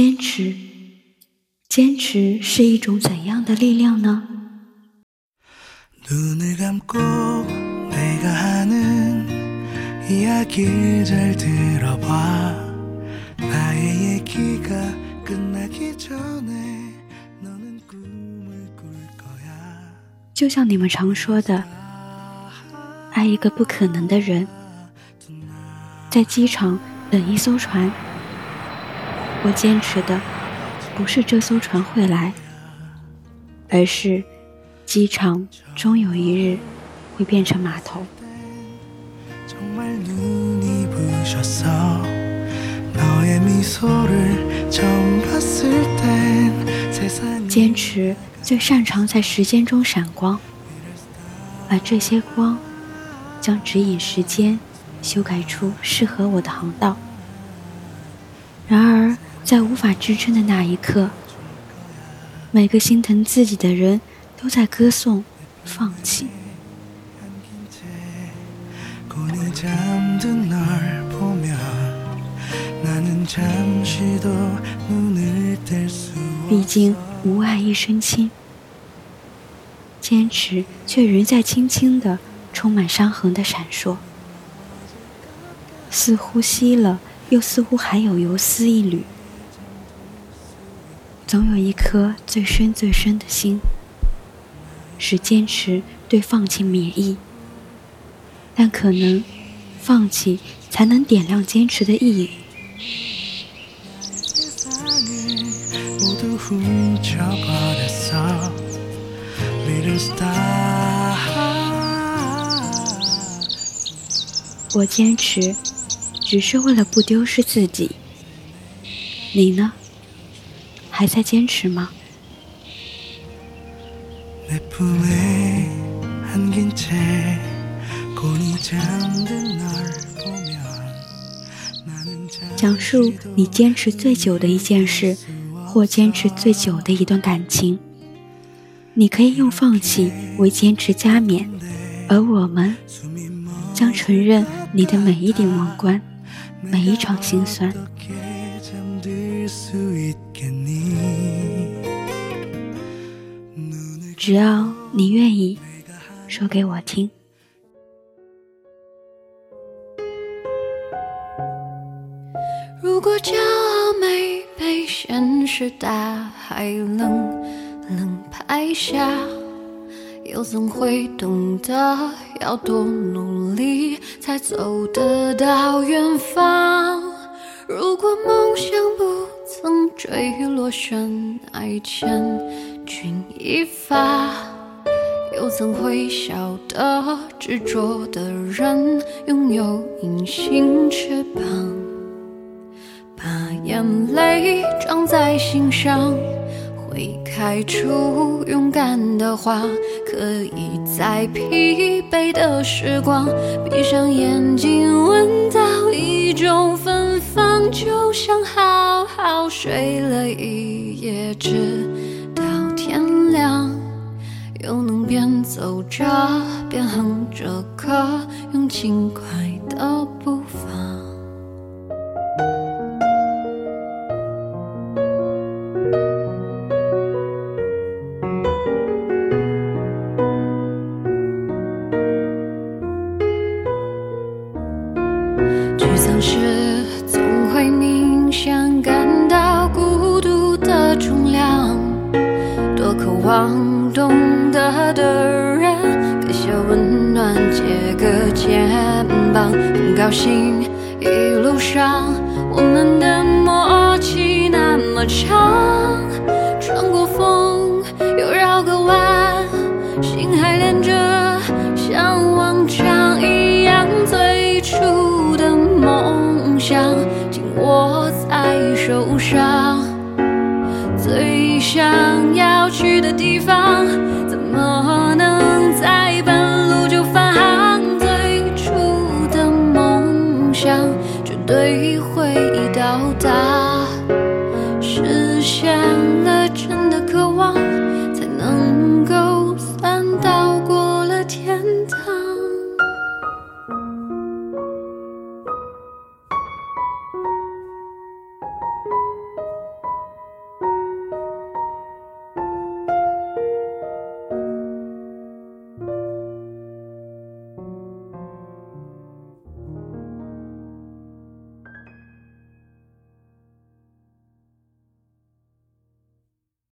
坚持，坚持是一种怎样的力量呢？就像你们常说的，爱一个不可能的人，在机场等一艘船。我坚持的不是这艘船会来，而是机场终有一日会变成码头。坚持最擅长在时间中闪光，而这些光将指引时间，修改出适合我的航道。然而。在无法支撑的那一刻，每个心疼自己的人都在歌颂放弃。毕竟无爱一身轻，坚持却仍在轻轻的、充满伤痕的闪烁，似乎熄了，又似乎还有游丝一缕。总有一颗最深最深的心，是坚持对放弃免疫，但可能放弃才能点亮坚持的意义。我坚持，只是为了不丢失自己。你呢？还在坚持吗？讲述你坚持最久的一件事，或坚持最久的一段感情。你可以用放弃为坚持加冕，而我们将承认你的每一顶王冠，每一场心酸。只要你愿意说给我听。如果骄傲没被现实大海冷冷拍下，又怎会懂得要多努力才走得到远方？如果梦想不曾坠落悬崖前。君一发，又怎会晓得执着的人拥有隐形翅膀？把眼泪装在心上，会开出勇敢的花。可以在疲惫的时光，闭上眼睛，闻到一种芬芳，就像好好睡了一夜。直边走着边哼着歌用轻快的步伐。沮丧时总会明显感到孤独的重量。多渴望懂的人，给些温暖，借个肩膀，很高兴一路上我们的默契那么长，穿过风又绕个弯，心还连着，像往常一样，最初的梦想紧握在手上。最想要去的地方，